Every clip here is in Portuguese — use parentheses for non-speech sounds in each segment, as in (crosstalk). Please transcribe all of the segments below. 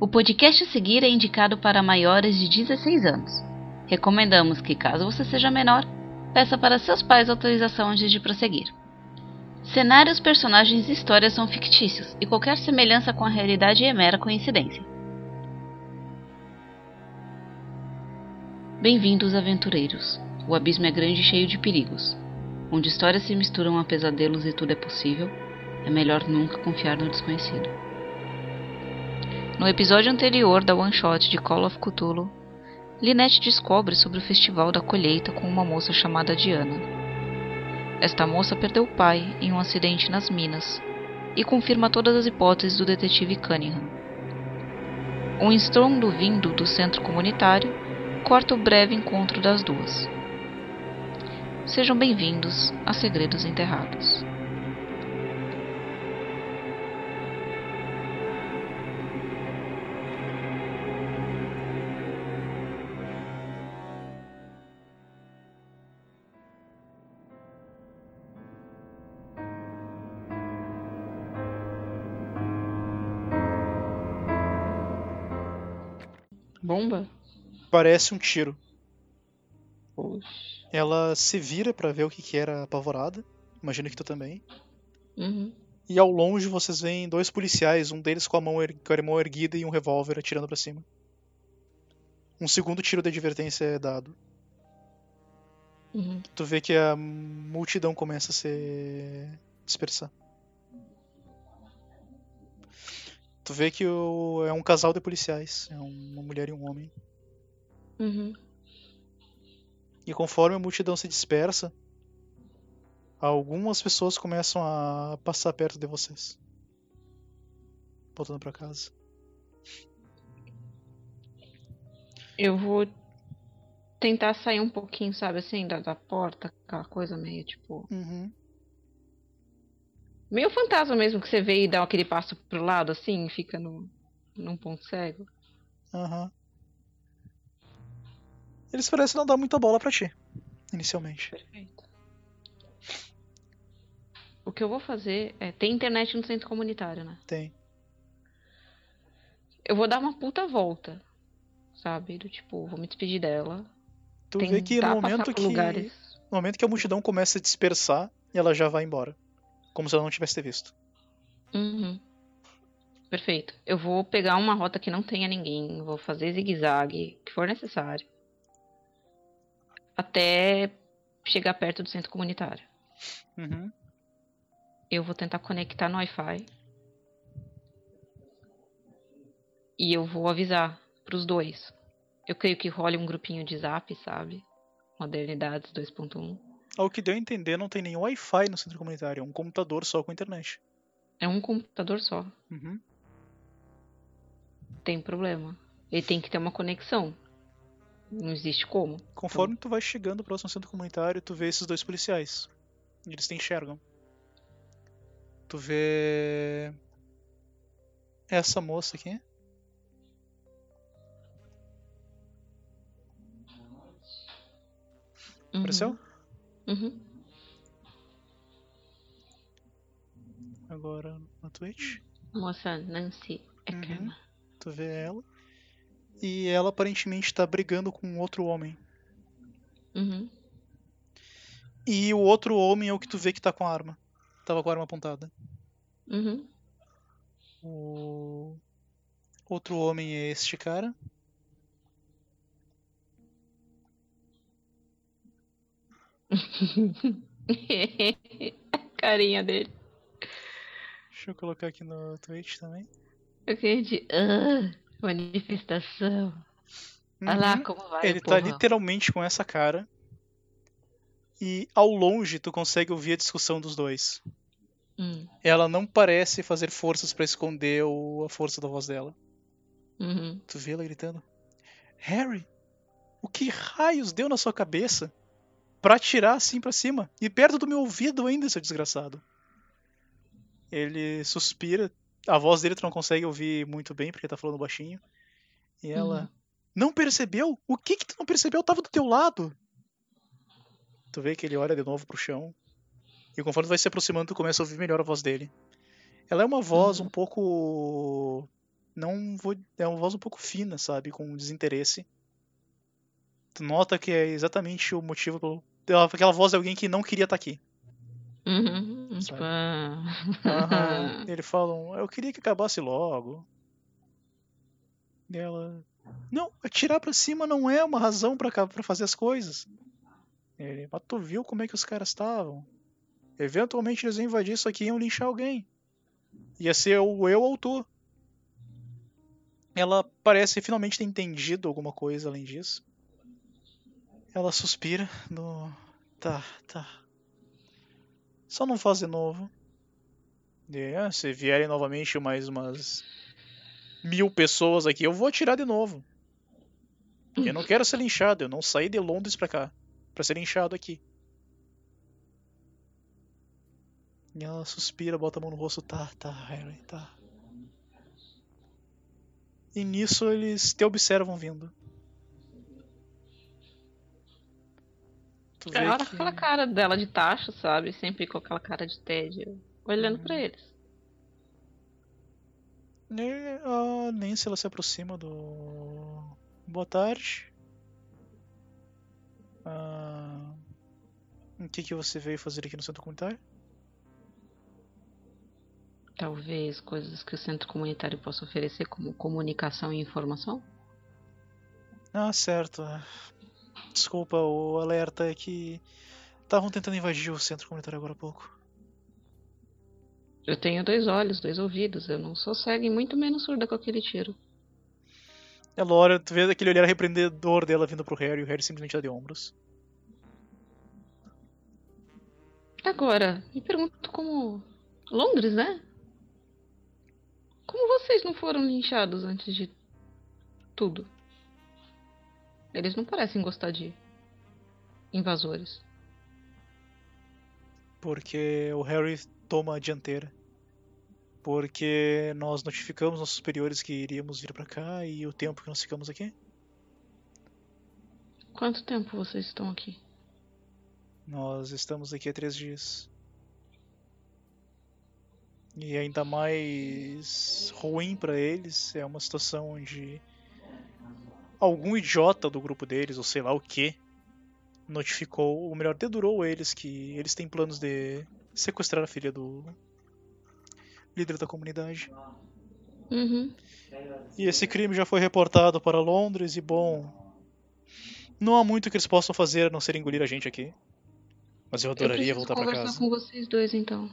O podcast a seguir é indicado para maiores de 16 anos. Recomendamos que, caso você seja menor, peça para seus pais autorização antes de prosseguir. Cenários, personagens e histórias são fictícios e qualquer semelhança com a realidade é mera coincidência. Bem-vindos, aventureiros. O abismo é grande e cheio de perigos. Onde histórias se misturam a pesadelos e tudo é possível, é melhor nunca confiar no desconhecido. No episódio anterior da One Shot de Call of Cthulhu, Lynette descobre sobre o festival da colheita com uma moça chamada Diana. Esta moça perdeu o pai em um acidente nas minas e confirma todas as hipóteses do detetive Cunningham. Um estrondo vindo do centro comunitário corta o breve encontro das duas. Sejam bem-vindos a Segredos Enterrados. Bomba? Parece um tiro. Ela se vira pra ver o que, que era apavorada. Imagino que tu também. Uhum. E ao longe vocês veem dois policiais, um deles com a mão, com a mão erguida e um revólver atirando pra cima. Um segundo tiro de advertência é dado. Uhum. Tu vê que a multidão começa a se dispersar. Tu vê que o... é um casal de policiais. É uma mulher e um homem. Uhum. E conforme a multidão se dispersa, algumas pessoas começam a passar perto de vocês. Voltando pra casa. Eu vou tentar sair um pouquinho, sabe, assim, da, da porta, aquela coisa meio tipo. Uhum. Meio fantasma mesmo que você vê e dá aquele passo pro lado, assim, fica no, num ponto cego. Aham. Eles parecem não dar muita bola pra ti, inicialmente. Perfeito. O que eu vou fazer é. Tem internet no centro comunitário, né? Tem. Eu vou dar uma puta volta. Sabe? Do tipo, vou me despedir dela. Tu vê que no momento que, lugares. no momento que a multidão começa a dispersar, ela já vai embora. Como se ela não tivesse visto. Uhum. Perfeito. Eu vou pegar uma rota que não tenha ninguém. Vou fazer zigue-zague, que for necessário. Até chegar perto do centro comunitário. Uhum. Eu vou tentar conectar no Wi-Fi. E eu vou avisar pros dois. Eu creio que role um grupinho de zap, sabe? Modernidades 2.1. Ao que deu a entender, não tem nenhum Wi-Fi no centro comunitário, é um computador só com internet. É um computador só. Uhum. Tem problema. Ele tem que ter uma conexão. Não existe como. Conforme tu vai chegando próximo ao centro comunitário, tu vê esses dois policiais. Eles te enxergam. Tu vê. Essa moça aqui. Apareceu? Uhum. Agora na Twitch. Moça Nancy Eckerman. Tu vê ela. E ela aparentemente tá brigando com outro homem. Uhum. E o outro homem é o que tu vê que tá com a arma. Tava com a arma apontada. Uhum. O outro homem é este cara. A (laughs) carinha dele. Deixa eu colocar aqui no Twitch também. Eu queria de. Ah, manifestação. Olha lá Uhum. como vai. Ele tá literalmente com essa cara. E ao longe tu consegue ouvir a discussão dos dois. Hum, Ela não parece fazer forças pra esconder o- a força da voz dela. uhum. Tu vê ela gritando: Harry, o que raios deu na sua cabeça pra atirar assim pra cima? E perto do meu ouvido ainda, seu desgraçado. Ele suspira. A voz dele tu não consegue ouvir muito bem porque tá falando baixinho. E ela: Uhum. Não percebeu? O que que tu não percebeu? Eu tava do teu lado. Tu vê que ele olha de novo pro chão. E conforme tu vai se aproximando, tu começa a ouvir melhor a voz dele. Ela é uma voz Uhum. um pouco não vou. É uma voz um pouco fina, sabe? Com desinteresse. Tu nota que é exatamente o motivo pelo. Aquela voz de alguém que não queria estar aqui. Uhum. Tipo. Aham. (laughs) Eles falam, eu queria que acabasse logo. E ela. Não, atirar pra cima não é uma razão pra fazer as coisas. Ele, mas tu viu como é que os caras estavam? Eventualmente eles iam invadir isso aqui e iam linchar alguém. Ia ser ou eu ou tu. Ela parece finalmente ter entendido alguma coisa além disso. Ela suspira no. Tá, tá. Só não faz de novo. Ah, se vierem novamente mais umas mil pessoas aqui, eu vou atirar de novo. Eu não quero ser linchado, eu não saí de Londres pra cá. Pra ser linchado aqui. E ela suspira, bota a mão no rosto. Tá, tá, Harry, tá. E nisso eles te observam vindo. Tu Ela que- com aquela cara dela de taxa, sabe? Sempre com aquela cara de tédio. Olhando Uhum. pra eles. E a Nancy ela se aproxima do. Boa tarde. Ah, O que, que você veio fazer aqui no centro comunitário? Talvez coisas que o centro comunitário possa oferecer, como comunicação e informação. Ah, certo. Desculpa, o alerta é que estavam tentando invadir o centro comunitário agora há pouco. Eu tenho dois olhos, dois ouvidos. Eu não sou cega e muito menos surda com aquele tiro. Ela olha, tu vê aquele olhar repreendedor dela vindo pro Harry e o Harry simplesmente dá de ombros. Agora, me pergunto como. Londres, né? Como vocês não foram linchados antes de tudo? Eles não parecem gostar de invasores. Porque o Harry toma a dianteira. Porque nós notificamos nossos superiores que iríamos vir pra cá e o tempo que nós ficamos aqui. Quanto tempo vocês estão aqui? Nós estamos aqui há três dias. E ainda mais ruim pra eles é uma situação onde algum idiota do grupo deles, ou sei lá o que, notificou, ou melhor, dedurou eles que eles têm planos de sequestrar a filha do líder da comunidade. Uhum. E esse crime já foi reportado para Londres e bom, não há muito que eles possam fazer a não ser engolir a gente aqui. Mas eu Eu adoraria preciso voltar conversar casa. com vocês dois então.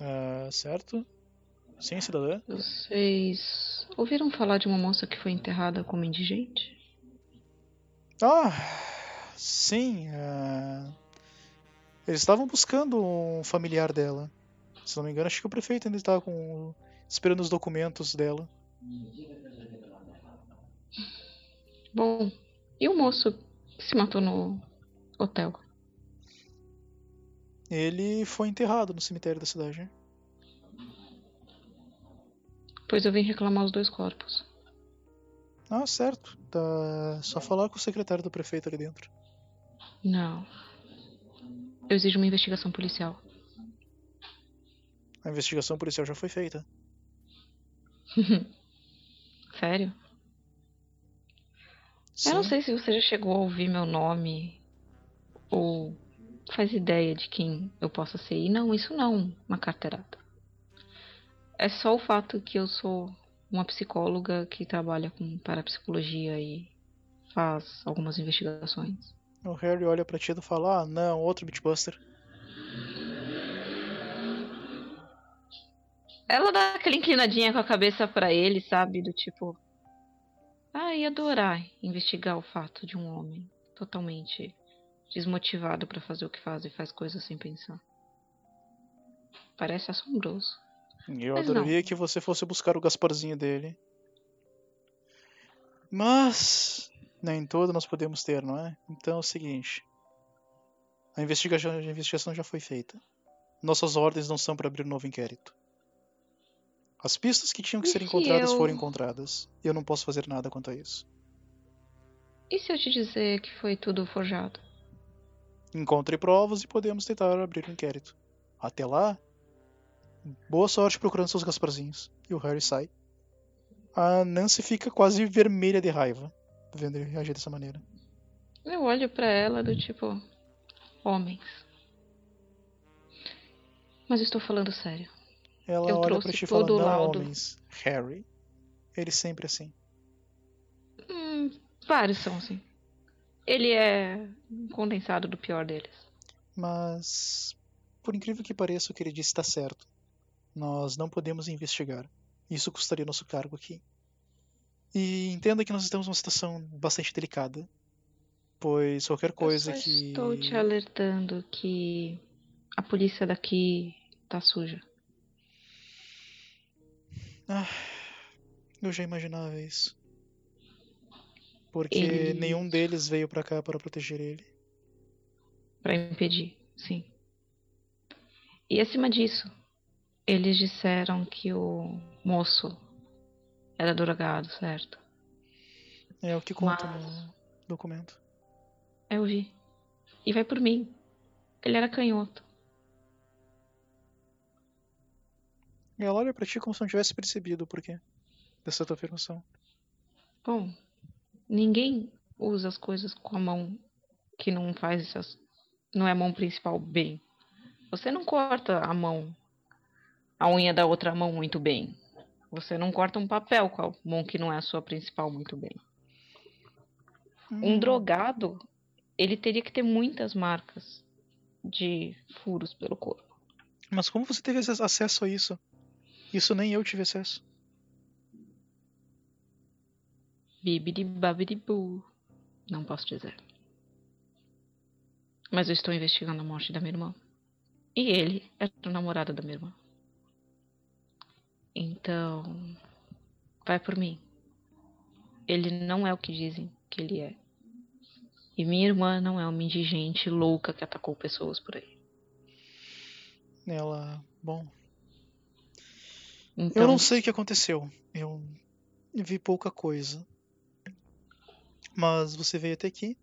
Ah, certo? Sim, cidadã? Vocês ouviram falar de uma moça que foi enterrada como indigente? Ah, sim. ah, Eles estavam buscando um familiar dela. Se não me engano, acho que o prefeito ainda estava com... esperando os documentos dela. Bom, e o moço que se matou no hotel? Ele foi enterrado no cemitério da cidade. Pois eu vim reclamar os dois corpos. Ah, certo. Tá só falar com o secretário do prefeito ali dentro. Não. Eu exijo uma investigação policial. A investigação policial já foi feita. (laughs) Sério? Eu não sei se você já chegou a ouvir meu nome ou faz ideia de quem eu possa ser. E não, isso não, uma carteirada. É só o fato que eu sou uma psicóloga que trabalha com parapsicologia e faz algumas investigações. O Harry olha pra ti e fala: Ah, não, outro Beatbuster. Ela dá aquela inclinadinha com a cabeça pra ele, sabe? Do tipo. Ah, ia adorar investigar o fato de um homem totalmente desmotivado pra fazer o que faz e faz coisas sem pensar. Parece assombroso. Eu Mas adoraria que você fosse buscar o Gasparzinho dele. Mas nem todo nós podemos ter, não é? Então é o seguinte. A investigação, a investigação já foi feita. Nossas ordens não são para abrir um novo inquérito. As pistas que tinham que E ser se encontradas eu- foram encontradas. E eu não posso fazer nada quanto a isso. E se eu te dizer que foi tudo forjado? Encontre provas e podemos tentar abrir um inquérito. Até lá, Boa sorte procurando seus Gasparzinhos. E o Harry sai. A Nancy fica quase vermelha de raiva, vendo ele agir dessa maneira. Eu olho pra ela do tipo. Homens. Mas estou falando sério. Ela Eu olha pra ti e fala, não laudo." homens, Harry. Ele sempre assim. Hum, vários são assim. Ele é um condensado do pior deles. Mas, por incrível que pareça, o que ele disse está certo. Nós não podemos investigar. Isso custaria nosso cargo aqui. E entenda que nós estamos numa situação bastante delicada. Pois qualquer coisa que. Estou te alertando que a polícia daqui tá suja. Ah, eu já imaginava isso. Porque Eles- nenhum deles veio pra cá para proteger ele. Pra impedir, sim. E acima disso, eles disseram que o moço era drogado, certo? É o que conta Mas- no documento. Eu vi. E vai por mim. Ele era canhoto. E ela olha pra ti como se não tivesse percebido o porquê dessa tua afirmação. Bom, ninguém usa as coisas com a mão que não faz essas. Não é a mão principal bem. Você não corta a mão, a unha da outra mão muito bem. Você não corta um papel com a mão que não é a sua principal muito bem. Um Hum, drogado, ele teria que ter muitas marcas de furos pelo corpo. Mas como você teve ac- acesso a isso? Isso nem eu tive acesso. Bibidi babidi boo. Não posso dizer. Mas eu estou investigando a morte da minha irmã. E ele era o namorado da minha irmã. Então, vai por mim. Ele não é o que dizem que ele é. E minha irmã não é uma indigente louca que atacou pessoas por aí. Ela. Bom. Então, Eu não sei o que aconteceu. Eu vi pouca coisa. Mas você veio até aqui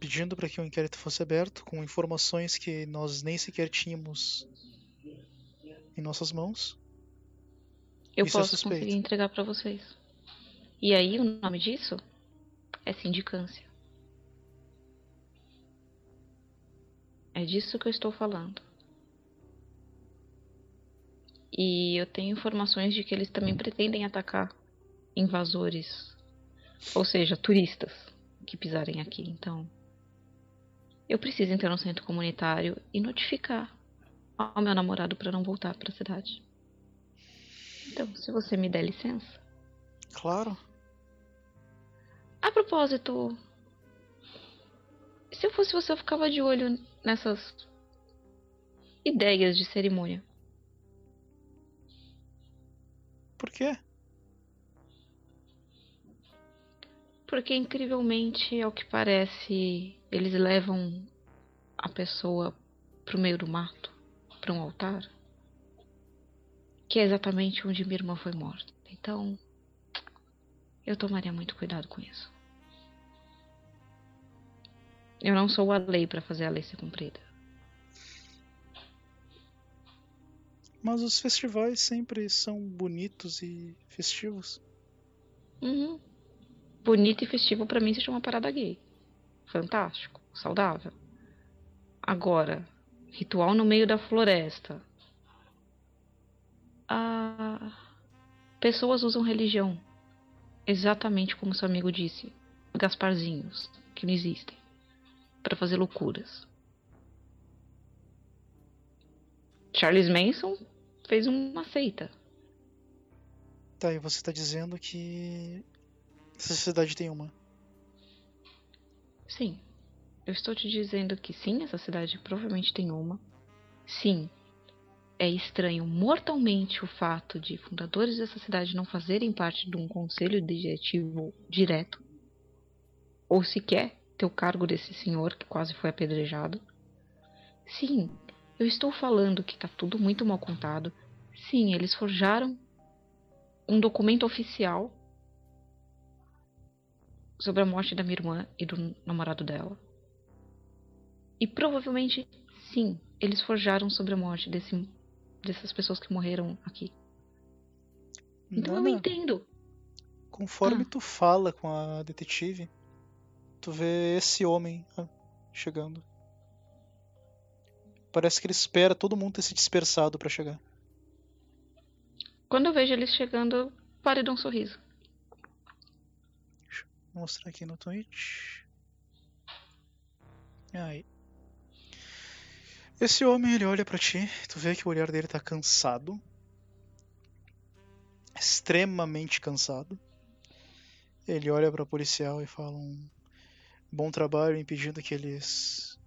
pedindo para que o inquérito fosse aberto com informações que nós nem sequer tínhamos em nossas mãos. Eu isso é posso suspeito. conseguir entregar pra vocês. E aí o nome disso é sindicância. É disso que eu estou falando. E eu tenho informações de que eles também pretendem atacar invasores, ou seja, turistas que pisarem aqui. Então, eu preciso entrar no centro comunitário e notificar ao meu namorado para não voltar para a cidade. Então, se você me der licença. Claro. A propósito, se eu fosse você, eu ficava de olho nessas ideias de cerimônia. Por quê? Porque, incrivelmente, ao que parece, eles levam a pessoa pro meio do mato, para um altar, que é exatamente onde minha irmã foi morta. Então, eu tomaria muito cuidado com isso. Eu não sou a lei para fazer a lei ser cumprida. Mas os festivais sempre são bonitos e festivos. Uhum. Bonito e festivo pra mim se chama parada gay. Fantástico, saudável. Agora, ritual no meio da floresta. Ah, pessoas usam religião. Exatamente como seu amigo disse. Gasparzinhos, que não existem. Pra fazer loucuras. Charles Manson fez uma seita. Tá, e você tá dizendo que essa cidade tem uma. Sim. Eu estou te dizendo que sim, essa cidade provavelmente tem uma. Sim. É estranho mortalmente o fato de fundadores dessa cidade não fazerem parte de um conselho diretivo direto. Ou sequer ter o cargo desse senhor que quase foi apedrejado. Sim, eu estou falando que tá tudo muito mal contado. Sim, eles forjaram um documento oficial sobre a morte da minha irmã e do namorado dela. E provavelmente, sim, eles forjaram sobre a morte desse dessas pessoas que morreram aqui. Então eu Nana, entendo. conforme Ah. tu fala com a detetive, tu vê esse homem ah, chegando. Parece que ele espera todo mundo ter se dispersado pra chegar. Quando eu vejo eles chegando, eu paro e dou um sorriso. Vou mostrar aqui no Twitch. Aí. Esse homem, ele olha pra ti, tu vê que o olhar dele tá cansado. Extremamente cansado. Ele olha pra policial e fala um bom trabalho impedindo que eles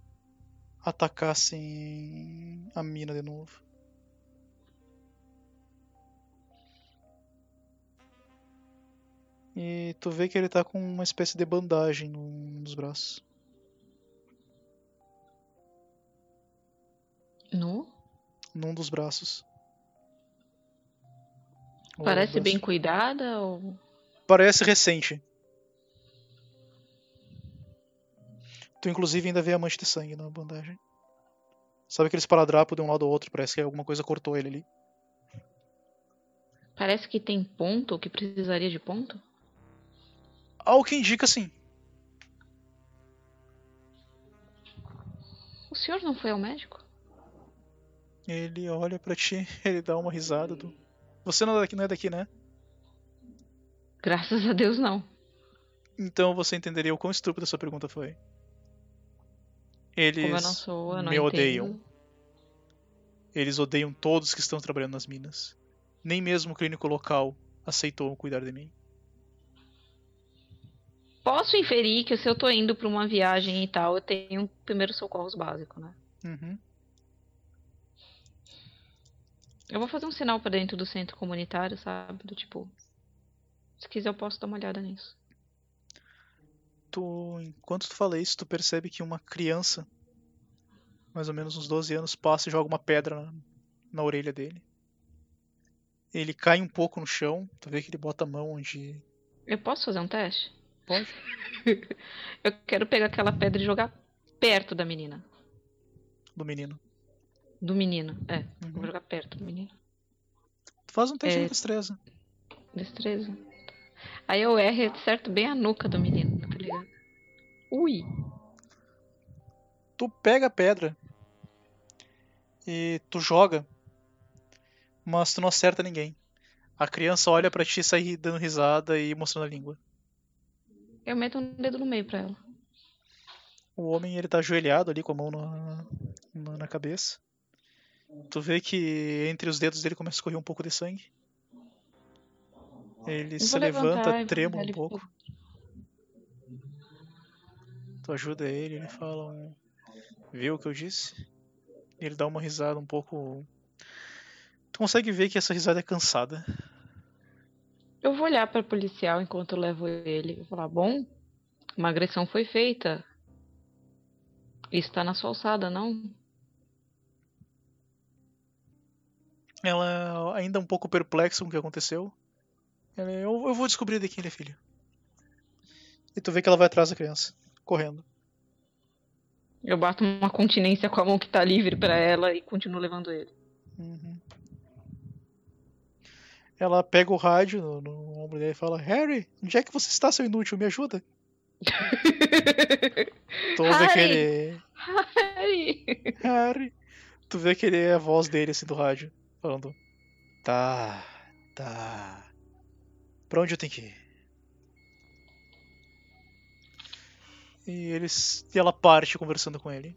atacassem a mina de novo. E tu vê que ele tá com uma espécie de bandagem no- nos braços. Nu? Num dos braços. Parece bem cuidada ou. Parece recente. Tu inclusive ainda vê a mancha de sangue na bandagem. Sabe aquele esparadrapo de um lado ao outro? Parece que alguma coisa cortou ele ali. Parece que tem ponto, que precisaria de ponto? Ao que indica sim. O senhor não foi ao médico? Ele olha pra ti, (laughs) ele dá uma risada. Do... Você não é daqui, não é daqui, né? Graças a Deus, não. Então você entenderia o quão estúpida essa pergunta foi. Eles Como eu não sou, eu não me entendo. odeiam. Eles odeiam todos que estão trabalhando nas minas. Nem mesmo o clínico local aceitou cuidar de mim. Posso inferir que se eu tô indo pra uma viagem e tal, eu tenho primeiros socorros básicos, né? Uhum. Eu vou fazer um sinal pra dentro do centro comunitário, sabe? Do tipo. Se quiser, eu posso dar uma olhada nisso. Tu, enquanto tu fala isso, tu percebe que uma criança, mais ou menos uns 12 anos, passa e joga uma pedra na, na orelha dele. Ele cai um pouco no chão, tu vê que ele bota a mão onde. Eu posso fazer um teste? Pode? (laughs) Eu quero pegar aquela pedra e jogar perto da menina. Do menino. Do menino, é. Vou jogar perto do menino. Tu faz um teste É. de destreza. Destreza. Aí eu erro acerto bem a nuca do menino, tá ligado? Ui! Tu pega a pedra e tu joga, mas tu não acerta ninguém. A criança olha pra ti e sai dando risada e mostrando a língua. Eu meto um dedo no meio pra ela. O homem ele tá ajoelhado ali com a mão na, na, na cabeça. Tu vê que entre os dedos dele começa a escorrer um pouco de sangue. Ele se levanta, trema um pouco. Tu ajuda ele, ele fala um... Viu o que eu disse? Ele dá uma risada um pouco... Tu consegue ver que essa risada é cansada. Eu vou olhar pra policial enquanto eu levo ele e vou falar: Bom, uma agressão foi feita. Isso tá na sua alçada, não? Ela ainda um pouco perplexa com o que aconteceu. Ela, eu, eu vou descobrir de quem ele é filho. E tu vê que ela vai atrás da criança, correndo. Eu bato uma continência com a mão que tá livre pra ela e continuo levando ele. Uhum. Ela pega o rádio no, no ombro dele e fala: Harry, onde é que você está, seu inútil? Me ajuda. (laughs) Harry! aquele. Harry! Harry. Tu vê que ele é a voz dele assim do rádio, falando: Tá, tá. Pra onde eu tenho que ir? E eles. E ela parte conversando com ele.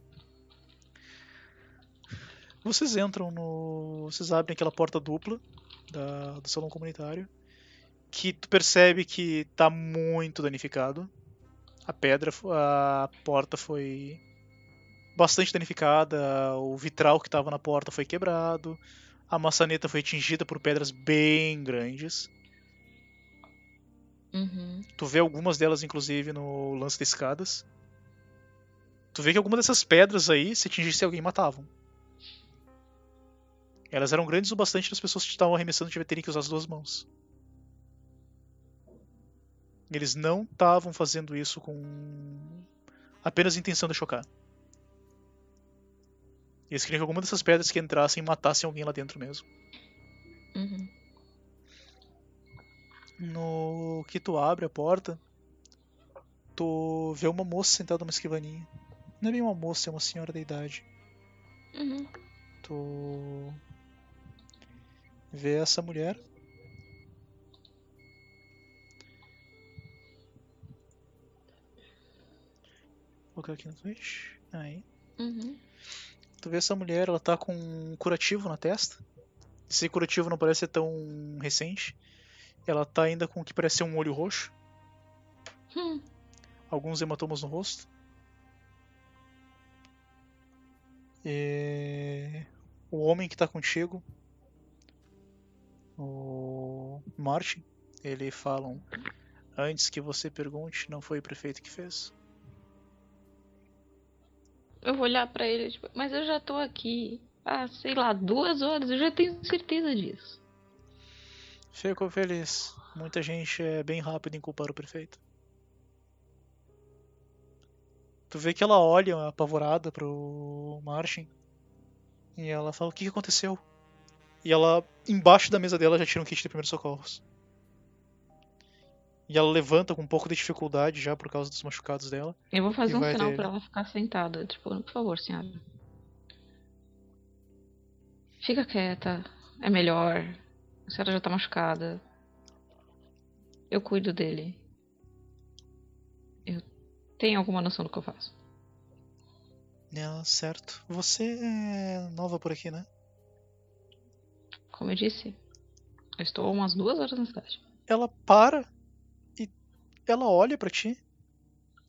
Vocês entram no. Vocês abrem aquela porta dupla da, do salão comunitário. Que tu percebe que tá muito danificado. A pedra, a porta foi bastante danificada, o vitral que estava na porta foi quebrado, a maçaneta foi atingida por pedras bem grandes. Uhum. Tu vê algumas delas, inclusive, no lance de escadas. Tu vê que algumas dessas pedras aí, se atingisse alguém, matavam. Elas eram grandes o bastante das pessoas que estavam arremessando tiver terem que usar as duas mãos. Eles não estavam fazendo isso com apenas intenção de chocar. E eles queriam que alguma dessas pedras que entrassem matassem alguém lá dentro mesmo. Uhum. No que tu abre a porta, tu vê uma moça sentada numa escrivaninha. Não é bem uma moça, é uma senhora da idade. Uhum. Tu vê essa mulher. Vou colocar aqui no Twitch. Aí. Uhum. Tu vê essa mulher, ela tá com um curativo na testa. Esse curativo não parece ser tão recente. Ela tá ainda com o que parece ser um olho roxo. Hum. Alguns hematomas no rosto. E... O homem que tá contigo, o Martin, ele falam antes que você pergunte, não foi o prefeito que fez. Eu vou olhar pra ele, tipo, mas eu já tô aqui há, sei lá, duas horas, eu já tenho certeza disso. Fico feliz. Muita gente é bem rápida em culpar o prefeito. Tu vê que ela olha apavorada pro Martin. E ela fala: O que aconteceu? E ela, embaixo da mesa dela, já tira um kit de primeiros socorros. E ela levanta com um pouco de dificuldade já por causa dos machucados dela. Eu vou fazer um sinal pra ela ficar sentada. Tipo, por favor, senhora. Fica quieta. É melhor. A senhora já tá machucada. Eu cuido dele. Eu tenho alguma noção do que eu faço. Ela, certo. Você é nova por aqui, né? Como eu disse, eu estou umas duas horas na cidade. Ela para ela olha pra ti.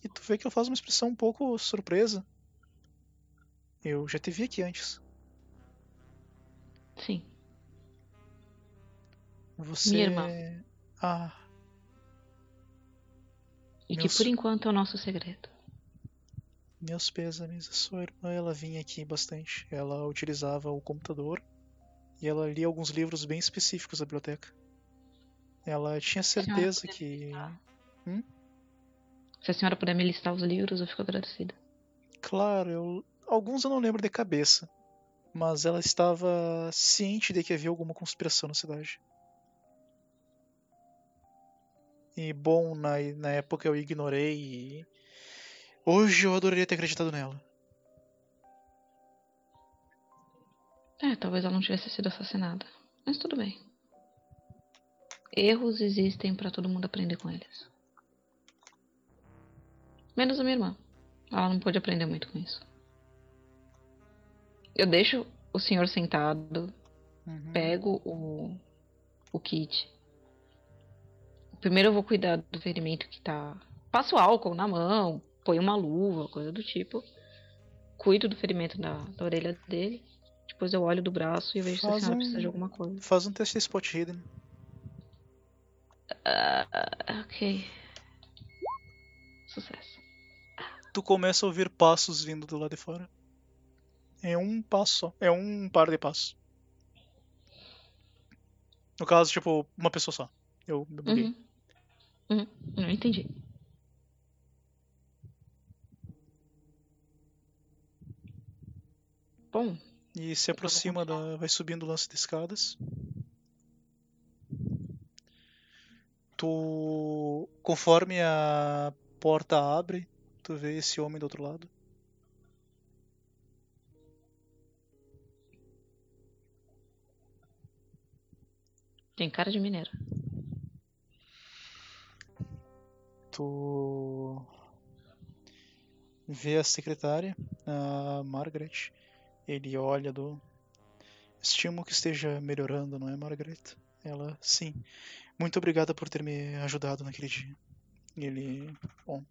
E tu vê que ela faz uma expressão um pouco surpresa. Eu já te vi aqui antes. Sim. Você. Minha irmã. Ah, E que Meus- por enquanto é o nosso segredo. meus pêsames. A sua irmã, ela vinha aqui bastante. Ela utilizava o computador e ela lia alguns livros bem específicos da biblioteca. Ela tinha certeza puder que. Se a senhora puder me listar os livros, eu fico agradecida. Claro, eu... alguns eu não lembro de cabeça. Mas ela estava ciente de que havia alguma conspiração na cidade. E bom, na, na época eu ignorei e. Hoje eu adoraria ter acreditado nela. É, talvez ela não tivesse sido assassinada. Mas tudo bem. Erros existem pra todo mundo aprender com eles. Menos a minha irmã. Ela não pôde aprender muito com isso. Eu deixo o senhor sentado, Uhum. pego o, o kit. Primeiro eu vou cuidar do ferimento que tá. Passo álcool na mão, ponho uma luva, coisa do tipo. Cuido do ferimento da, da orelha dele. Depois eu olho do braço e vejo se a Faz senhora um- precisa de alguma coisa. Faz um teste de spot hidden. Ah, ok. Sucesso. Tu começa a ouvir passos vindo do lado de fora. É um passo só. É um par de passos. No caso, tipo, uma pessoa só. Eu me buguei. Uhum. Uhum. Não entendi. Bom, E se aproxima da. Vai subindo o lance de escadas. Tu. Conforme a porta abre, tu vê esse homem do outro lado. tem cara de mineiro. Tu. Vê a secretária, a Margaret. Ele olha do. Estimo que esteja melhorando, não é, Margaret? Ela, sim. Muito obrigada por ter me ajudado naquele dia. Ele. Bom.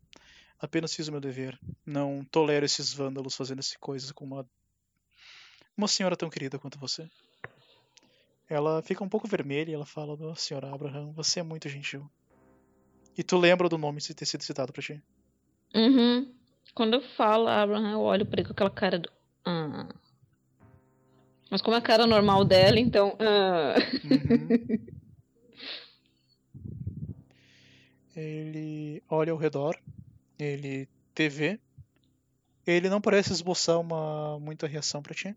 Apenas fiz o meu dever. Não tolero esses vândalos fazendo essa coisa com uma. Uma senhora tão querida quanto você. Ela fica um pouco vermelha e ela fala do senhora Abraham, você é muito gentil. E tu lembra do nome de ter sido citado pra ti. Uhum. Quando eu falo Abraham, eu olho pra ele com aquela cara do. Ah. Mas como é a cara normal dela, então. Ah. Uhum. (laughs) ele olha ao redor, ele te vê Ele não parece esboçar uma muita reação pra ti.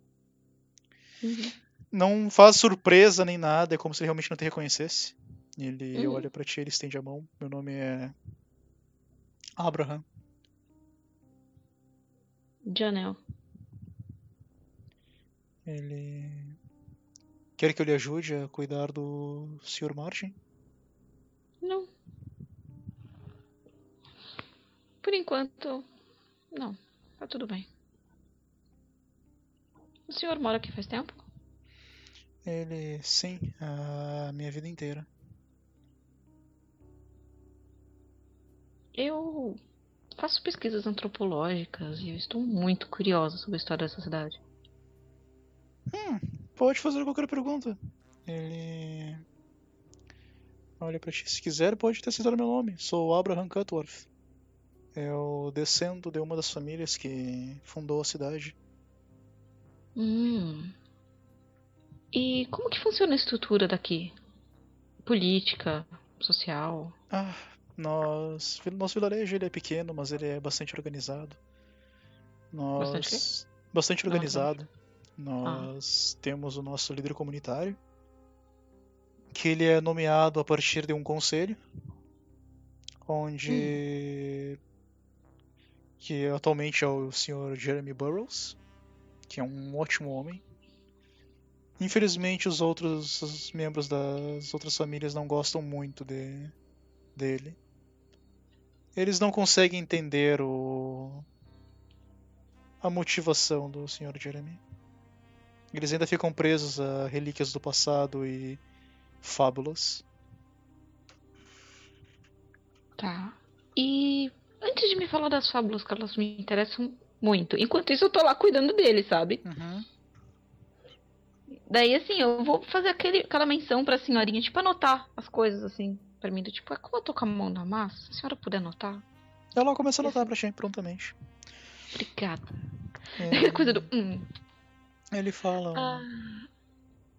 Uhum. Não faz surpresa nem nada, é como se ele realmente não te reconhecesse. Ele Uhum. olha pra ti, ele estende a mão. Meu nome é Abraham. Janel. Ele quer que eu lhe ajude a cuidar do Sr. Martin? Não. Por enquanto, não. Tá tudo bem. O senhor mora aqui faz tempo? Ele, sim, a minha vida inteira. Eu faço pesquisas antropológicas e eu estou muito curiosa sobre a história dessa cidade. Hum, pode fazer qualquer pergunta. Ele olha pra ti. Se quiser, pode ter citado meu nome. Sou Abraham Cutworth. Eu descendo de uma das famílias que fundou a cidade. Hum. E como que funciona a estrutura daqui? Política, social? Ah, nós, nosso vilarejo ele é pequeno, mas ele é bastante organizado. Nós, Bastante bastante Não, organizado. Nós temos o nosso líder comunitário, que ele é nomeado a partir de um conselho, onde que atualmente é o Sr. Jeremy Burroughs, que é um ótimo homem. Infelizmente, os outros os membros das outras famílias não gostam muito de, dele. Eles não conseguem entender o a motivação do Sr. Jeremy. Eles ainda ficam presos a relíquias do passado e fábulas. Tá. E antes de me falar das fábulas, que elas me interessam muito. Enquanto isso, eu tô lá cuidando dele, sabe? Daí, assim, eu vou fazer aquele, aquela menção pra senhorinha, tipo, anotar as coisas, assim, pra mim. Do tipo, é como eu tô com a mão na massa, se a senhora puder anotar. Ela começa a notar pra ti prontamente. Obrigada. (laughs) É, Coisa do. Hum. Ele fala. Ah,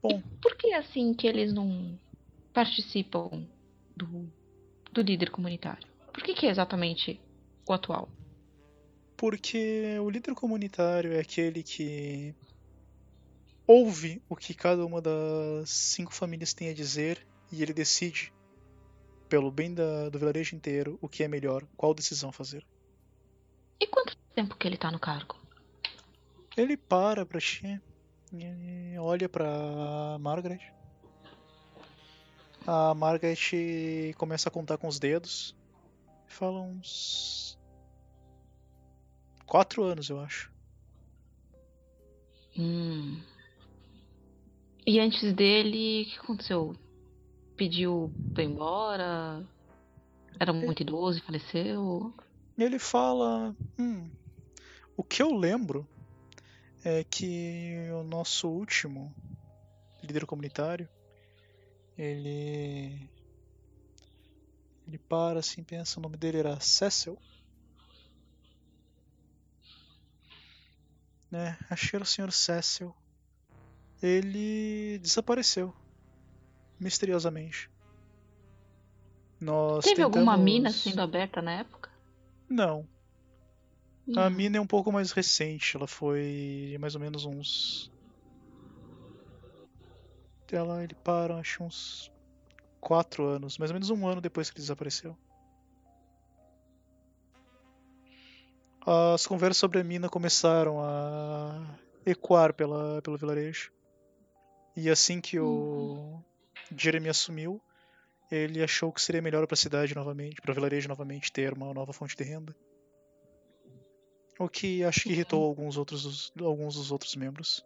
Bom, por que assim que eles não participam do, do líder comunitário? Por que, que é exatamente o atual? porque o líder comunitário é aquele que ouve o que cada uma das cinco famílias tem a dizer e ele decide, pelo bem da- do vilarejo inteiro, o que é melhor, qual decisão fazer. E quanto tempo que ele tá no cargo? Ele para pra ti e olha pra Margaret. A Margaret começa a contar com os dedos. Fala uns. Quatro anos, eu acho. Hum. E antes dele, o que aconteceu? Pediu pra ir embora? Era muito idoso e faleceu? Ele fala. Hum, o que eu lembro é que o nosso último líder comunitário ele. Ele para assim, pensa, o nome dele era Cecil. Né, acho que era o Sr. Cecil. Ele desapareceu. Misteriosamente. Nós Teve alguma tentamos- mina sendo aberta na época? Não, a Não. mina é um pouco mais recente, ela foi mais ou menos uns. Ela, ele para, acho uns quatro anos, mais ou menos um ano depois que ele desapareceu. As conversas sobre a mina começaram a ecoar pela, pelo vilarejo. E assim que o Jeremy assumiu, ele achou que seria melhor para a cidade novamente, para o vilarejo novamente ter uma nova fonte de renda. O que acho que irritou alguns outros, alguns dos outros membros.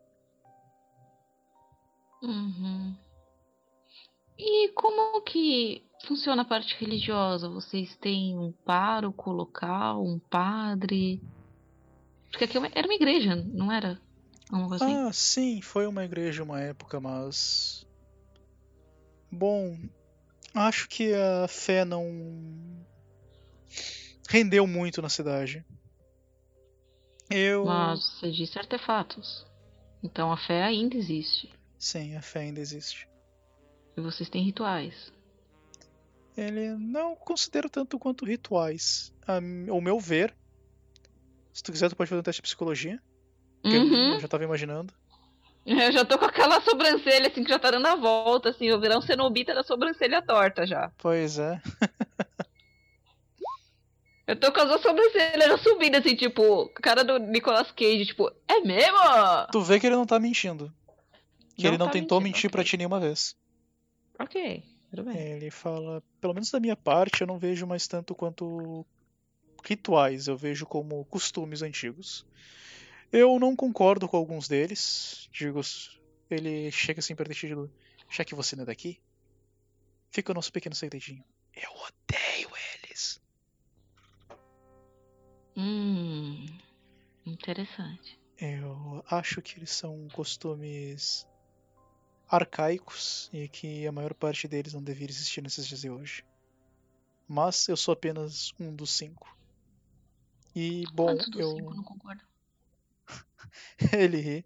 Uhum. E como que funciona a parte religiosa? Vocês têm um pároco local, um padre? Porque aqui é era uma igreja, não era? Assim? Ah, sim, foi uma igreja uma época, mas. Bom, acho que a fé não. rendeu muito na cidade. Eu. Mas você disse artefatos. Então a fé ainda existe. Sim, a fé ainda existe. E vocês têm rituais. Ele não considero tanto quanto rituais. A, ao meu ver, Se tu quiser, tu pode fazer um teste de psicologia. Uhum. Eu já tava imaginando. (laughs) Eu já tô com aquela sobrancelha assim que já tá dando a volta, assim, eu virar um cenobita da sobrancelha torta já. Pois é. (laughs) Eu tô com as duas sobrancelhas já subindo, assim, tipo, cara do Nicolas Cage, tipo, é mesmo? Tu vê que ele não tá mentindo. Que ele não tá tentou mentindo, mentir pra ok. ti nenhuma vez. Ok, tudo bem. Ele fala, pelo menos da minha parte, eu não vejo mais tanto quanto rituais, eu vejo como costumes antigos. Eu não concordo com alguns deles. Digo, ele chega assim perto de ti já que você não é daqui, fica o nosso pequeno segredinho. Eu odeio eles. Hum, interessante. Eu acho que eles são costumes arcaicos e que a maior parte deles não deveria existir nesses dias de hoje. Mas eu sou apenas um dos cinco. E, bom, dos eu... cinco não concordam? (laughs) ele ri.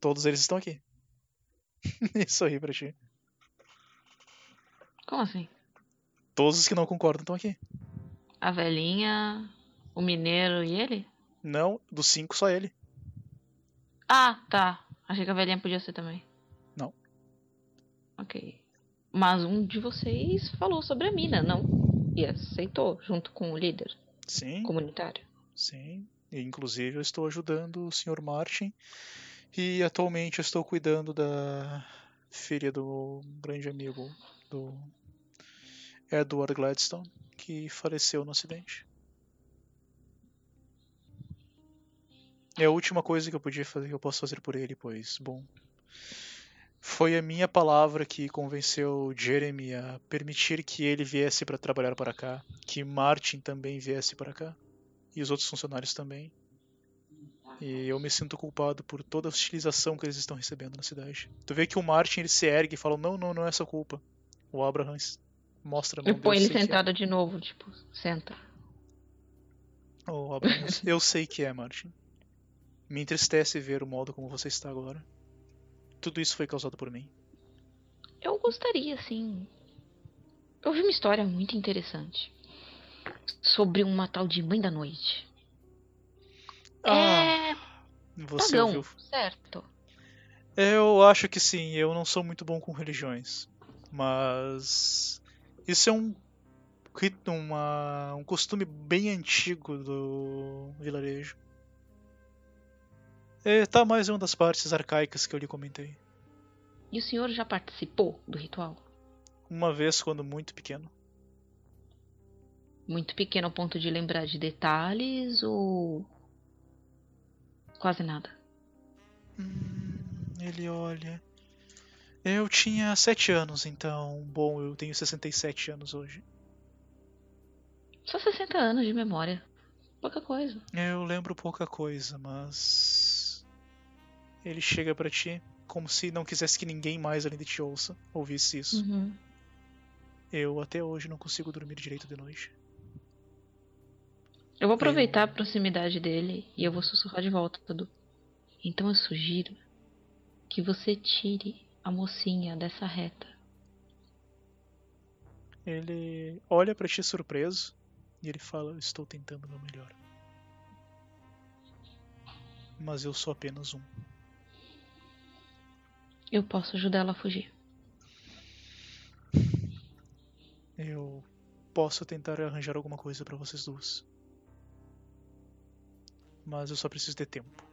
Todos eles estão aqui. (laughs) e sorri pra ti. Como assim? Todos os que não concordam estão aqui. A velhinha, o mineiro e ele? Não, dos cinco, só ele. Ah, tá. Achei que a velhinha podia ser também. Ok. Mas um de vocês falou sobre a mina, não? E aceitou, junto com o líder Sim, comunitário. sim. E, inclusive eu estou ajudando o Sr. Martin. E atualmente eu estou cuidando da filha do grande amigo do Edward Gladstone, que faleceu no acidente. É a última coisa que eu podia fazer, que eu posso fazer por ele, pois, bom, foi a minha palavra que convenceu Jeremy a permitir que ele viesse para trabalhar para cá, que Martin também viesse para cá e os outros funcionários também. E eu me sinto culpado por toda a hostilização que eles estão recebendo na cidade. Tu vê que o Martin ele se ergue e fala: Não, não, não é essa culpa. O Abraham mostra a mão Eu põe dele, ele que é. sentado de novo, tipo, senta. Oh, Abraham, eu sei que é, Martin. Me entristece ver o modo como você está agora. Tudo isso foi causado por mim. Eu gostaria, sim. Eu vi uma história muito interessante. Sobre uma tal de Mãe da Noite. Ah, é você pagão, ouviu? certo? Eu acho que sim, eu não sou muito bom com religiões. Mas. Isso é um. Uma, um costume bem antigo do vilarejo. É, tá mais uma das partes arcaicas que eu lhe comentei. E o senhor já participou do ritual? Uma vez, quando muito pequeno. Muito pequeno ao ponto de lembrar de detalhes ou. quase nada? Hum, ele olha. Eu tinha 7 anos, então. Bom, eu tenho 67 anos hoje. Só 60 anos de memória. Pouca coisa. Eu lembro pouca coisa, mas. Ele chega pra ti como se não quisesse que ninguém mais além de ti ouça, ouvisse isso. Uhum. Eu até hoje não consigo dormir direito de noite. Eu vou aproveitar a proximidade dele e eu vou sussurrar de volta tudo. Então eu sugiro que você tire a mocinha dessa reta. Ele olha pra ti surpreso e ele fala: "Eu Estou tentando o meu melhor. Mas eu sou apenas um. Eu posso ajudar ela a fugir. Eu posso tentar arranjar alguma coisa pra vocês duas. Mas eu só preciso de tempo.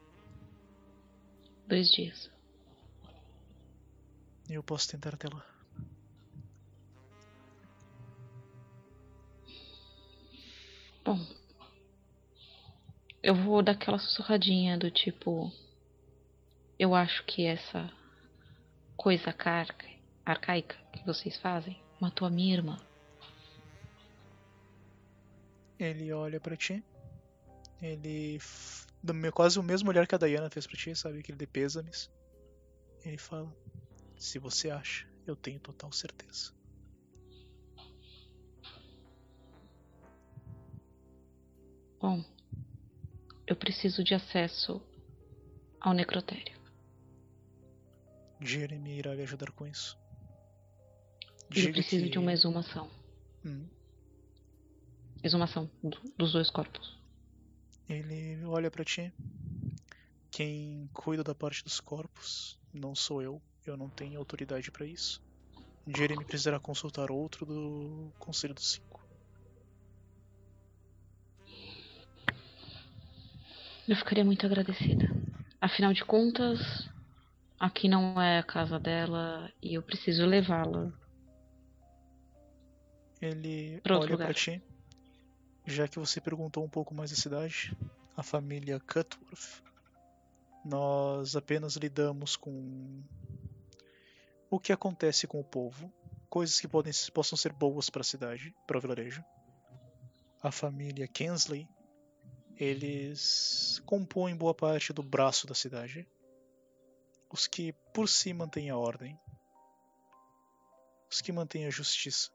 Dois dias. Eu posso tentar até lá. Bom. Eu vou dar aquela sussurradinha do tipo. Eu acho que essa coisa carca, arcaica que vocês fazem matou a minha irmã. Ele olha pra ti. Ele. do meu- quase o mesmo olhar que a Diana fez pra ti, sabe? Aquele de pêsames. Ele fala: Se você acha, eu tenho total certeza. Bom, eu preciso de acesso ao necrotério. Jeremy irá lhe ajudar com isso. Eu Diga preciso que- de uma exumação. Hum, Exumação do- dos dois corpos. Ele olha pra ti. Quem cuida da parte dos corpos não sou eu. Eu não tenho autoridade pra isso. Jeremy precisará consultar outro do Conselho dos Cinco. Eu ficaria muito agradecida. Afinal de contas, aqui não é a casa dela e eu preciso levá-la. Ele Pra olha pra lugar. ti. Já que você perguntou um pouco mais da cidade, a família Cutworth, nós apenas lidamos com o que acontece com o povo, coisas que podem, possam ser boas para a cidade, para o vilarejo. A família Kensley, eles compõem boa parte do braço da cidade. Os que por si mantêm a ordem. Os que mantêm a justiça,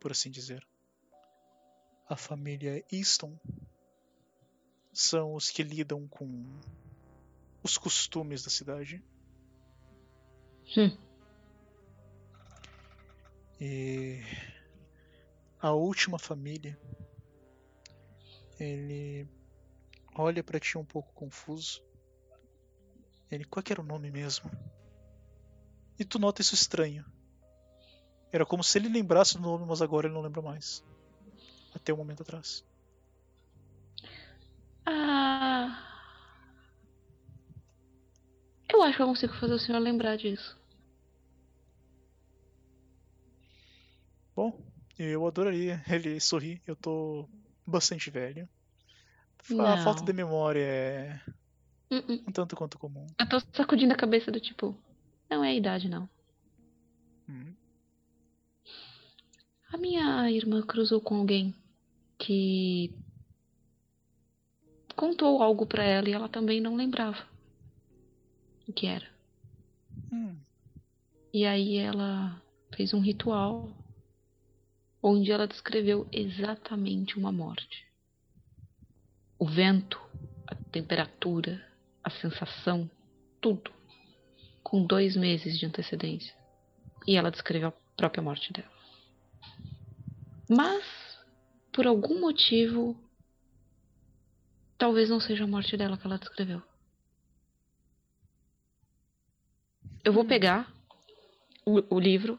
por assim dizer. A família Easton são os que lidam com os costumes da cidade. Hum. E a última família, ele olha pra ti um pouco confuso. Ele, qual que era o nome mesmo? E tu nota isso estranho. Era como se ele lembrasse do nome, mas agora ele não lembra mais. Até o momento atrás. Ah. Eu acho que eu consigo fazer o senhor lembrar disso. Bom, eu adoraria. Ele sorri. Eu tô bastante velho. A Não. falta de memória é Hum. um tanto quanto comum. Eu tô sacudindo a cabeça do tipo. Não é a idade, não. Hum. A minha irmã cruzou com alguém que contou algo pra ela e ela também não lembrava o que era. Hum. E aí ela fez um ritual onde ela descreveu exatamente uma morte. O vento, a temperatura, a sensação, tudo. Com dois meses de antecedência. E ela descreveu a própria morte dela. Mas, por algum motivo, talvez não seja a morte dela que ela descreveu. Eu vou pegar o, o livro,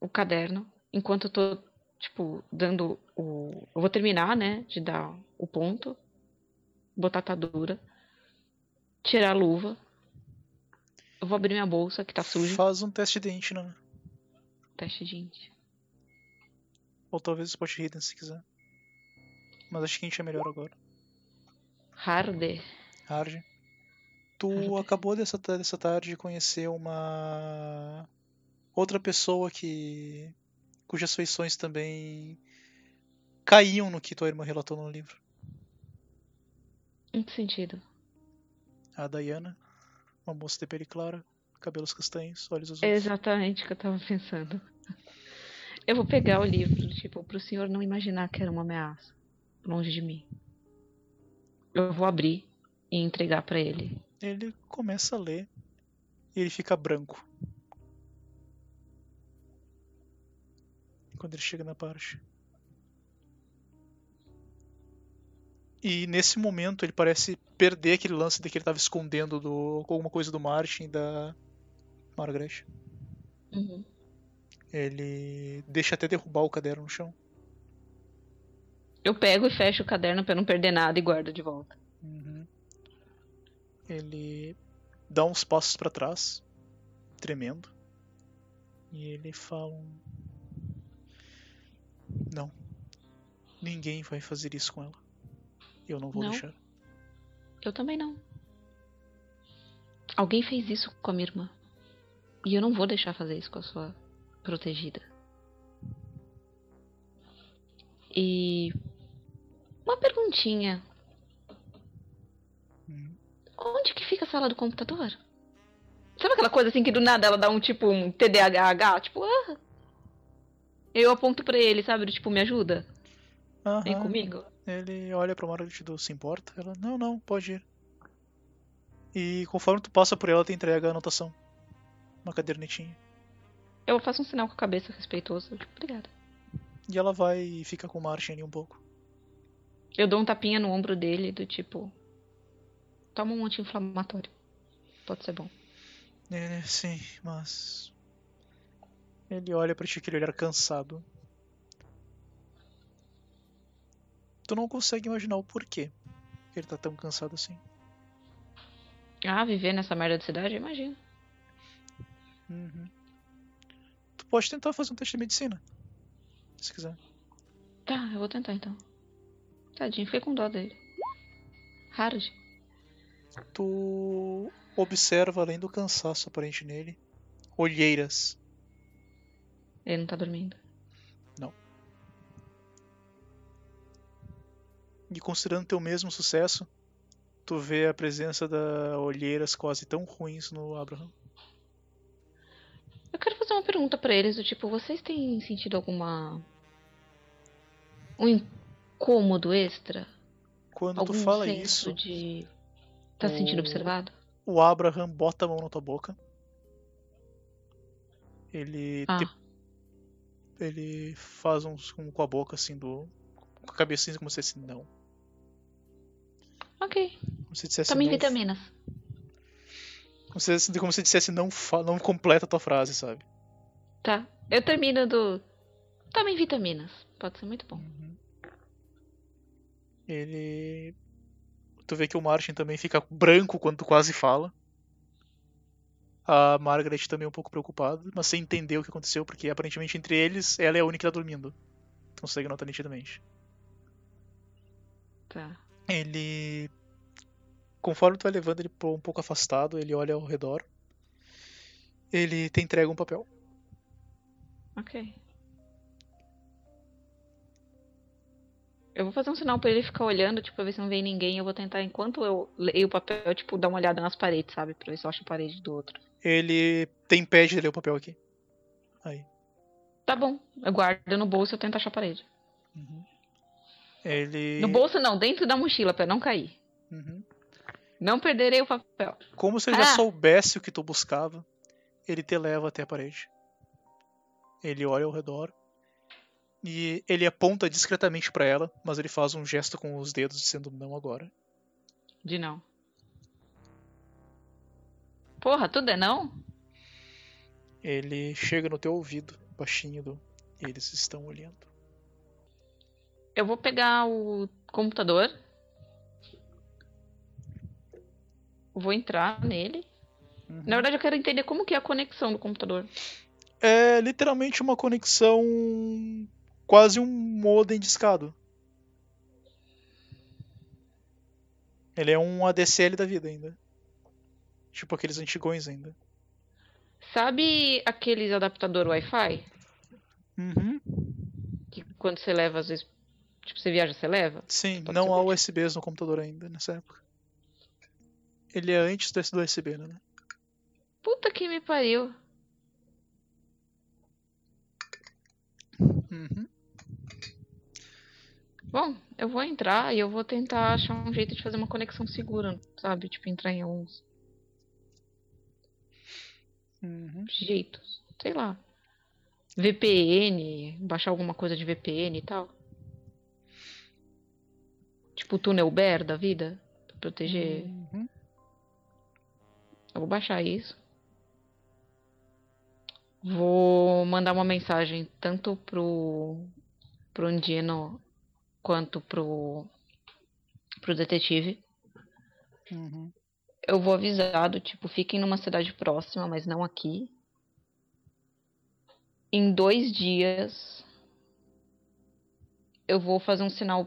o caderno, enquanto eu tô, tipo, dando o. Eu vou terminar, né, de dar o ponto, botar a atadura, tirar a luva. Eu vou abrir minha bolsa que tá suja. Faz um teste de int, né? Teste de int. Ou talvez spot hidden se quiser. Mas acho que int é melhor agora. Harder. Hard. Tu Hard. acabou dessa, dessa tarde de conhecer uma outra pessoa que cujas feições também caíam no que tua irmã relatou no livro. Em que sentido? A Diana, uma moça de pele clara, cabelos castanhos, olhos azuis. É exatamente o que eu tava pensando. Eu vou pegar o livro, tipo, pro senhor não imaginar que era uma ameaça. Longe de mim. Eu vou abrir e entregar pra ele. Ele começa a ler e ele fica branco. Quando ele chega na parte. E nesse momento ele parece perder aquele lance de que ele estava escondendo do, alguma coisa do Martin e da Margaret. Uhum. Ele deixa até derrubar o caderno no chão. Eu pego e fecho o caderno pra não perder nada e guardo de volta. Uhum. Ele dá uns passos para trás, tremendo. E ele fala: um, Não. Ninguém vai fazer isso com ela. Eu não vou Não? deixar. Eu também não. Alguém fez isso com a minha irmã. E eu não vou deixar fazer isso com a sua protegida. E. Uma perguntinha. Hum. Onde que fica a sala do computador? Sabe aquela coisa assim que do nada ela dá um tipo um TDAH? Tipo, ah. Eu aponto pra ele, sabe? Tipo, me ajuda. Vem Aham. comigo. Ele olha pra Margaret do se importa? Ela, não, não, pode ir. E conforme tu passa por ela, te entrega a anotação. Uma cadernetinha. Eu faço um sinal com a cabeça respeitoso. Tipo, obrigada. E ela vai e fica com o Martin ali um pouco. Eu dou um tapinha no ombro dele, do tipo. Toma um anti-inflamatório. Pode ser bom. É, sim, mas. Ele olha pra ti, aquele olhar cansado. Tu não consegue imaginar o porquê que ele tá tão cansado assim. Ah, viver nessa merda de cidade? Imagina. Uhum. Tu pode tentar fazer um teste de medicina. Se quiser. Tá, eu vou tentar então. Tadinho, fiquei com dó dele. Hard. Tu observa, além do cansaço aparente nele, olheiras. Ele não tá dormindo. E considerando teu mesmo sucesso, tu vê a presença da olheiras quase tão ruins no Abraham. Eu quero fazer uma pergunta pra eles, do tipo, vocês têm sentido alguma. um incômodo extra? Quando Algum tu fala isso, de. Tá se sentindo o- observado? o Abraham bota a mão na tua boca. Ele Ah, te- ele faz uns com com a boca assim do com a cabecinha como se dissesse não. Ok. Como se dissesse Tome não. vitaminas. Como se, como se dissesse não, fa- não completa a tua frase, sabe? Tá. Eu termino do. Tome vitaminas. Pode ser muito bom. Ele. Tu vê que o Martin também fica branco quando tu quase fala. A Margaret também é um pouco preocupada, mas sem entender o que aconteceu, porque aparentemente entre eles ela é a única que tá dormindo. Consegue notar nitidamente. Tá. Ele. Conforme tu vai levando ele um pouco afastado, ele olha ao redor. Ele te entrega um papel. Ok. Eu vou fazer um sinal pra ele ficar olhando, tipo, pra ver se não vem ninguém. Eu vou tentar, enquanto eu leio o papel, tipo, dar uma olhada nas paredes, sabe? Pra ver se eu acho a parede do outro. Ele te impede de ler o papel aqui. Aí. Tá bom. Eu guardo no bolso e eu tento achar a parede. Ele. No bolso não, dentro da mochila, pra não cair. Uhum. Não perderei o papel. Como se ele já Ah! soubesse o que tu buscava, ele te leva até a parede. Ele olha ao redor e ele aponta discretamente pra ela, mas ele faz um gesto com os dedos dizendo não agora. De não. Porra, tudo é não? Ele chega no teu ouvido, baixinho do eles estão olhando. Eu vou pegar o computador. Vou entrar nele. Uhum. Na verdade, eu quero entender como que é a conexão do computador. É literalmente uma conexão quase um modem discado. Ele é um ADSL da vida ainda. Tipo aqueles antigões ainda. Sabe aqueles adaptador Wi-Fi? Uhum. Que quando você leva, às vezes. Tipo, você viaja, você leva? Sim, não há. USBs no computador ainda nessa época. Ele é antes desse do USB, né? Puta que me pariu. Uhum. Bom, eu vou entrar e eu vou tentar achar um jeito de fazer uma conexão segura, sabe? Tipo, entrar em alguns Uhum. jeitos. Sei lá. VPN, baixar alguma coisa de VPN e tal. Tipo o túnel Bear da vida. Pra proteger. Uhum. Eu vou baixar isso. Vou mandar uma mensagem tanto pro, pro Andino quanto pro, pro detetive. Uhum. Eu vou avisado, tipo, fiquem numa cidade próxima, mas não aqui. Em dois dias eu vou fazer um sinal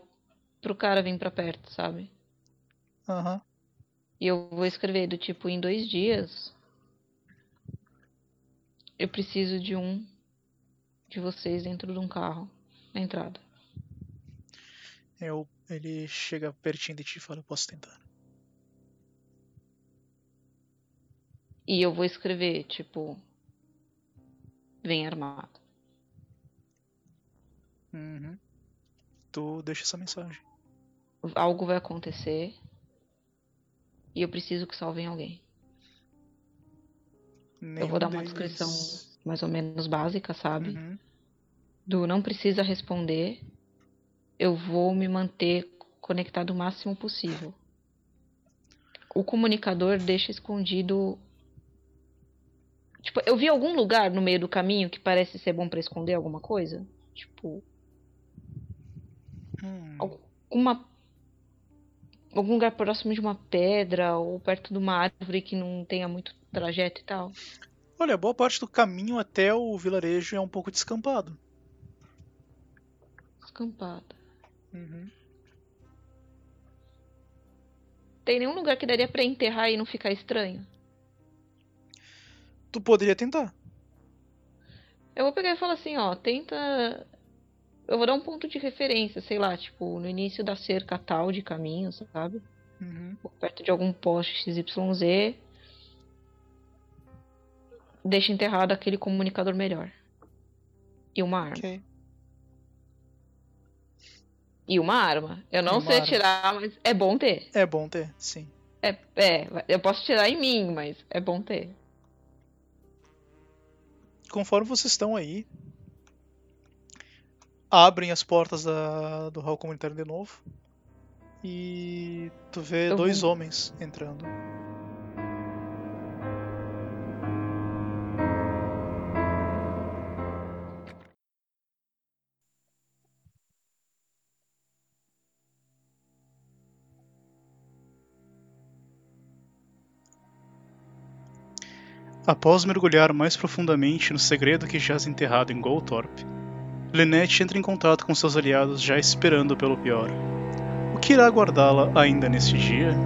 pro cara vir pra perto, sabe? Aham. E eu vou escrever do tipo, em dois dias eu preciso de um de vocês dentro de um carro na entrada. Eu, ele chega pertinho de ti e fala, eu posso tentar. E eu vou escrever, tipo, vem armado. Uhum. Tu deixa essa mensagem. Algo vai acontecer e eu preciso que salvem alguém. Eu vou dar uma Nenhum descrição deles- mais ou menos básica, sabe? Uhum. Do não precisa responder. Eu vou me manter conectado o máximo possível. O comunicador deixa escondido. Tipo, eu vi algum lugar no meio do caminho que parece ser bom para esconder alguma coisa? Tipo. Hum, Alguma. Algum lugar próximo de uma pedra ou perto de uma árvore que não tenha muito trajeto e tal. Olha, boa parte do caminho até o vilarejo é um pouco descampado. Escampada. Uhum. Tem nenhum lugar que daria pra enterrar e não ficar estranho? Tu poderia tentar. Eu vou pegar e falar assim, ó, tenta. Eu vou dar um ponto de referência, sei lá, tipo, no início da cerca tal de caminho, sabe? Uhum. Perto de algum poste XYZ. Deixa enterrado aquele comunicador melhor. E uma arma. Ok. E uma arma. Eu não uma sei arma. tirar, mas é bom ter. É bom ter, sim. É, é, eu posso tirar em mim, mas é bom ter. Conforme vocês estão aí, abrem as portas da- do hall comunitário de novo e tu vê Eu dois homens entrando. Após mergulhar mais profundamente no segredo que jaz enterrado em Golthorpe, Lynette entra em contato com seus aliados já esperando pelo pior. O que irá aguardá-la ainda neste dia?